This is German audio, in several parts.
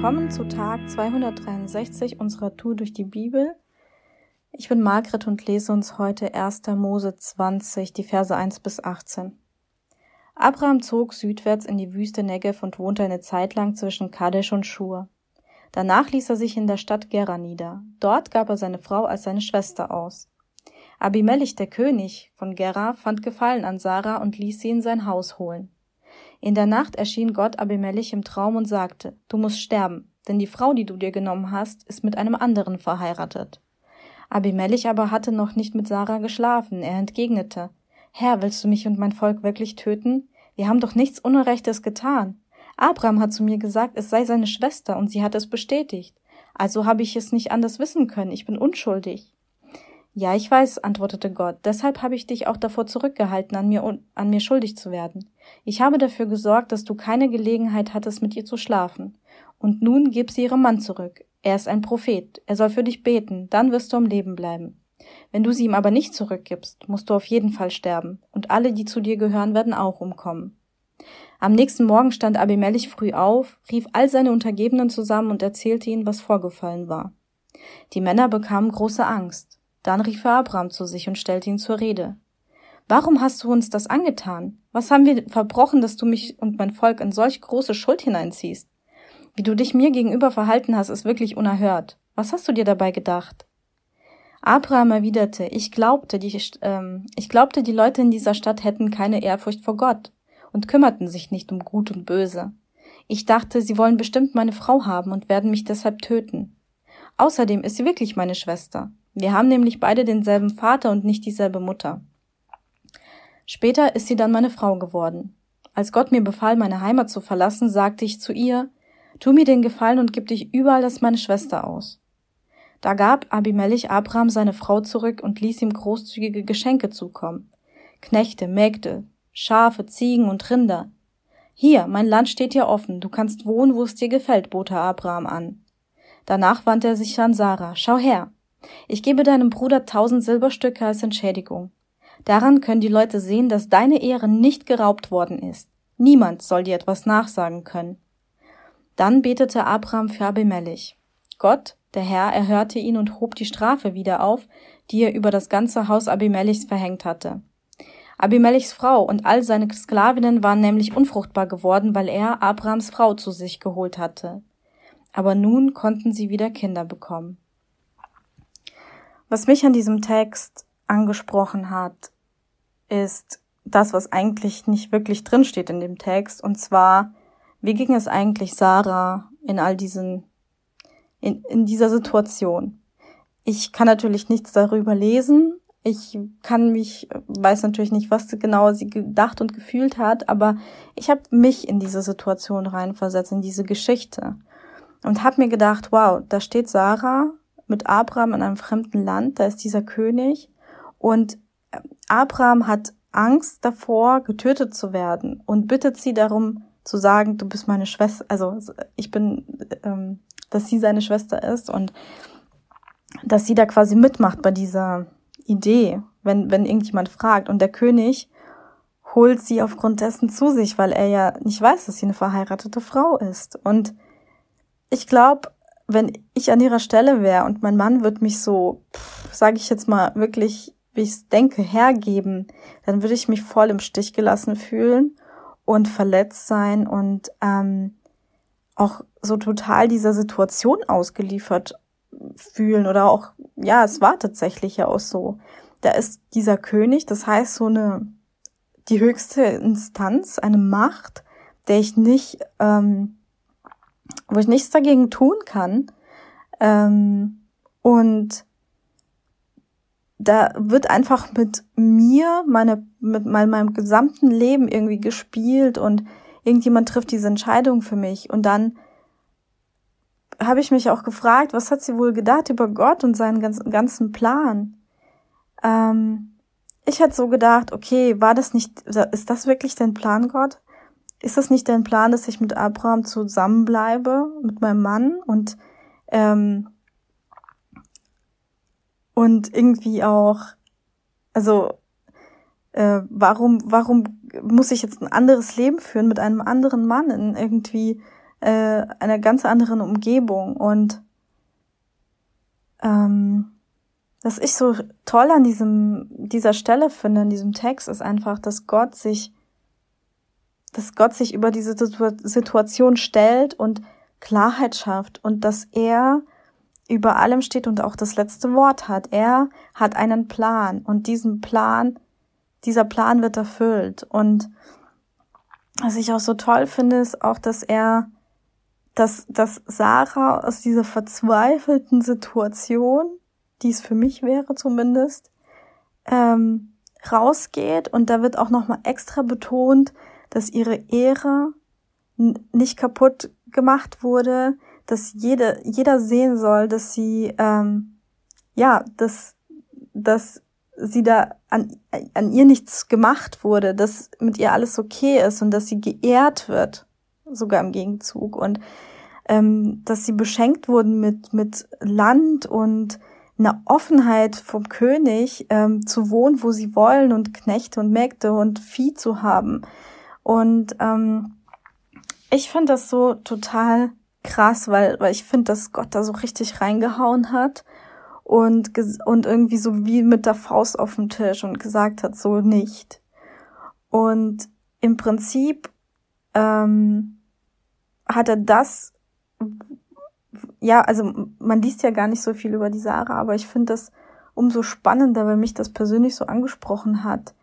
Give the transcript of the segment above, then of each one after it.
Willkommen zu Tag 263 unserer Tour durch die Bibel. Ich bin Margret und lese uns heute 1. Mose 20, die Verse 1 bis 18. Abraham zog südwärts in die Wüste Negev und wohnte eine Zeit lang zwischen Kadesh und Schur. Danach ließ er sich in der Stadt Gera nieder. Dort gab er seine Frau als seine Schwester aus. Abimelech, der König von Gera, fand Gefallen an Sarah und ließ sie in sein Haus holen. In der Nacht erschien Gott Abimelech im Traum und sagte, du musst sterben, denn die Frau, die du dir genommen hast, ist mit einem anderen verheiratet. Abimelech aber hatte noch nicht mit Sarah geschlafen. Er entgegnete, Herr, willst du mich und mein Volk wirklich töten? Wir haben doch nichts Unrechtes getan. Abraham hat zu mir gesagt, es sei seine Schwester, und sie hat es bestätigt. Also habe ich es nicht anders wissen können. Ich bin unschuldig. Ja, ich weiß, antwortete Gott, deshalb habe ich dich auch davor zurückgehalten, an mir, an mir schuldig zu werden. Ich habe dafür gesorgt, dass du keine Gelegenheit hattest, mit ihr zu schlafen. Und nun gib sie ihrem Mann zurück. Er ist ein Prophet, er soll für dich beten, dann wirst du am Leben bleiben. Wenn du sie ihm aber nicht zurückgibst, musst du auf jeden Fall sterben, und alle, die zu dir gehören, werden auch umkommen. Am nächsten Morgen stand Abimelech früh auf, rief all seine Untergebenen zusammen und erzählte ihnen, was vorgefallen war. Die Männer bekamen große Angst. Dann rief er Abraham zu sich und stellte ihn zur Rede. Warum hast du uns das angetan? Was haben wir verbrochen, dass du mich und mein Volk in solch große Schuld hineinziehst? Wie du dich mir gegenüber verhalten hast, ist wirklich unerhört. Was hast du dir dabei gedacht? Abraham erwiderte, ich glaubte, die, ähm, ich glaubte, die Leute in dieser Stadt hätten keine Ehrfurcht vor Gott und kümmerten sich nicht um Gut und Böse. Ich dachte, sie wollen bestimmt meine Frau haben und werden mich deshalb töten. Außerdem ist sie wirklich meine Schwester. Wir haben nämlich beide denselben Vater und nicht dieselbe Mutter. Später ist sie dann meine Frau geworden. Als Gott mir befahl, meine Heimat zu verlassen, sagte ich zu ihr, tu mir den Gefallen und gib dich überall als meine Schwester aus. Da gab Abimelech Abraham seine Frau zurück und ließ ihm großzügige Geschenke zukommen. Knechte, Mägde, Schafe, Ziegen und Rinder. Hier, mein Land steht dir offen, du kannst wohnen, wo es dir gefällt, bot er Abraham an. Danach wandte er sich an Sarah. Schau her, ich gebe deinem Bruder tausend Silberstücke als Entschädigung. Daran können die Leute sehen, dass deine Ehre nicht geraubt worden ist. Niemand soll dir etwas nachsagen können. Dann betete Abraham für Abimelech. Gott, der Herr, erhörte ihn und hob die Strafe wieder auf, die er über das ganze Haus Abimelechs verhängt hatte. Abimelechs Frau und all seine Sklavinnen waren nämlich unfruchtbar geworden, weil er Abrahams Frau zu sich geholt hatte. Aber nun konnten sie wieder Kinder bekommen. Was mich an diesem Text angesprochen hat, ist das, was eigentlich nicht wirklich drinsteht in dem Text. Und zwar, wie ging es eigentlich Sarah in all diesen, in, in dieser Situation? Ich kann natürlich nichts darüber lesen. Ich kann mich, weiß natürlich nicht, was genau sie gedacht und gefühlt hat, aber ich habe mich in diese Situation reinversetzt, in diese Geschichte. Und habe mir gedacht, wow, da steht Sarah mit Abraham in einem fremden Land, da ist dieser König und äh, Abraham hat Angst davor, getötet zu werden und bittet sie darum zu sagen, du bist meine Schwester, also ich bin, ähm, dass sie seine Schwester ist und dass sie da quasi mitmacht bei dieser Idee, wenn, wenn irgendjemand fragt. Und der König holt sie aufgrund dessen zu sich, weil er ja nicht weiß, dass sie eine verheiratete Frau ist. Und ich glaube, wenn ich an ihrer Stelle wäre und mein Mann wird mich so, sage ich jetzt mal, wirklich, wie ich es denke, hergeben, dann würde ich mich voll im Stich gelassen fühlen und verletzt sein und ähm, auch so total dieser Situation ausgeliefert fühlen oder auch, ja, es war tatsächlich ja auch so. Da ist dieser König, das heißt so eine, die höchste Instanz, eine Macht, der ich nicht ähm, wo ich nichts dagegen tun kann. Ähm, und da wird einfach mit mir, meine, mit meinem gesamten Leben irgendwie gespielt und irgendjemand trifft diese Entscheidung für mich. Und dann habe ich mich auch gefragt, was hat sie wohl gedacht über Gott und seinen ganzen, ganzen Plan? Ähm, ich hätte so gedacht, okay, war das nicht, ist das wirklich dein Plan, Gott? Ist das nicht dein Plan, dass ich mit Abraham zusammenbleibe, mit meinem Mann und ähm, und irgendwie auch, also äh, warum warum muss ich jetzt ein anderes Leben führen mit einem anderen Mann in irgendwie äh, einer ganz anderen Umgebung. Und ähm, was ich so toll an diesem, dieser Stelle finde, in diesem Text, ist einfach, dass Gott sich, dass Gott sich über diese Situation stellt und Klarheit schafft und dass er über allem steht und auch das letzte Wort hat. Er hat einen Plan und diesen Plan, dieser Plan wird erfüllt. Und was ich auch so toll finde, ist auch, dass er, dass, dass Sarah aus dieser verzweifelten Situation die es für mich wäre zumindest, ähm, rausgeht und da wird auch nochmal extra betont, dass ihre Ehre nicht kaputt gemacht wurde, dass jede, jeder sehen soll, dass sie, ähm, ja, dass, dass sie da an, an ihr nichts gemacht wurde, dass mit ihr alles okay ist und dass sie geehrt wird, sogar im Gegenzug und ähm, dass sie beschenkt wurden mit, mit Land und eine Offenheit vom König ähm, zu wohnen, wo sie wollen und Knechte und Mägde und Vieh zu haben. Und ähm, ich finde das so total krass, weil, weil ich finde, dass Gott da so richtig reingehauen hat und, und irgendwie so wie mit der Faust auf dem Tisch und gesagt hat, so nicht. Und im Prinzip ähm, hat er das, ja, also man liest ja gar nicht so viel über die Sarah, aber ich finde das umso spannender, weil mich das persönlich so angesprochen hat.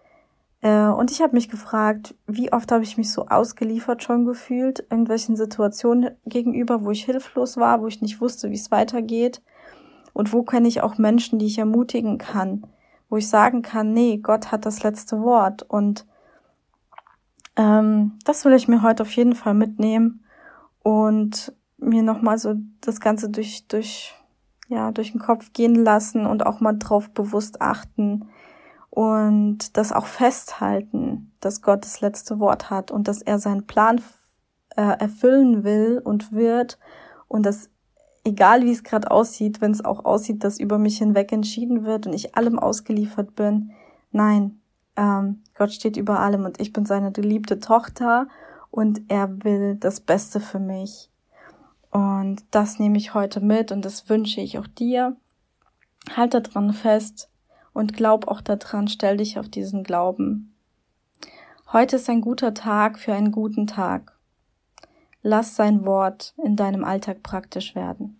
Äh, und ich habe mich gefragt, wie oft habe ich mich so ausgeliefert schon gefühlt, irgendwelchen Situationen gegenüber, wo ich hilflos war, wo ich nicht wusste, wie es weitergeht. Und wo kenne ich auch Menschen, die ich ermutigen kann, wo ich sagen kann, nee, Gott hat das letzte Wort. Und ähm, das will ich mir heute auf jeden Fall mitnehmen. Und mir nochmal so das Ganze durch, durch, ja, durch den Kopf gehen lassen und auch mal drauf bewusst achten und das auch festhalten, dass Gott das letzte Wort hat und dass er seinen Plan äh, erfüllen will und wird und dass egal wie es gerade aussieht, wenn es auch aussieht, dass über mich hinweg entschieden wird und ich allem ausgeliefert bin, nein, ähm, Gott steht über allem und ich bin seine geliebte Tochter und er will das Beste für mich. Und das nehme ich heute mit und das wünsche ich auch dir. Halt daran fest und glaub auch daran, stell dich auf diesen Glauben. Heute ist ein guter Tag für einen guten Tag. Lass sein Wort in deinem Alltag praktisch werden.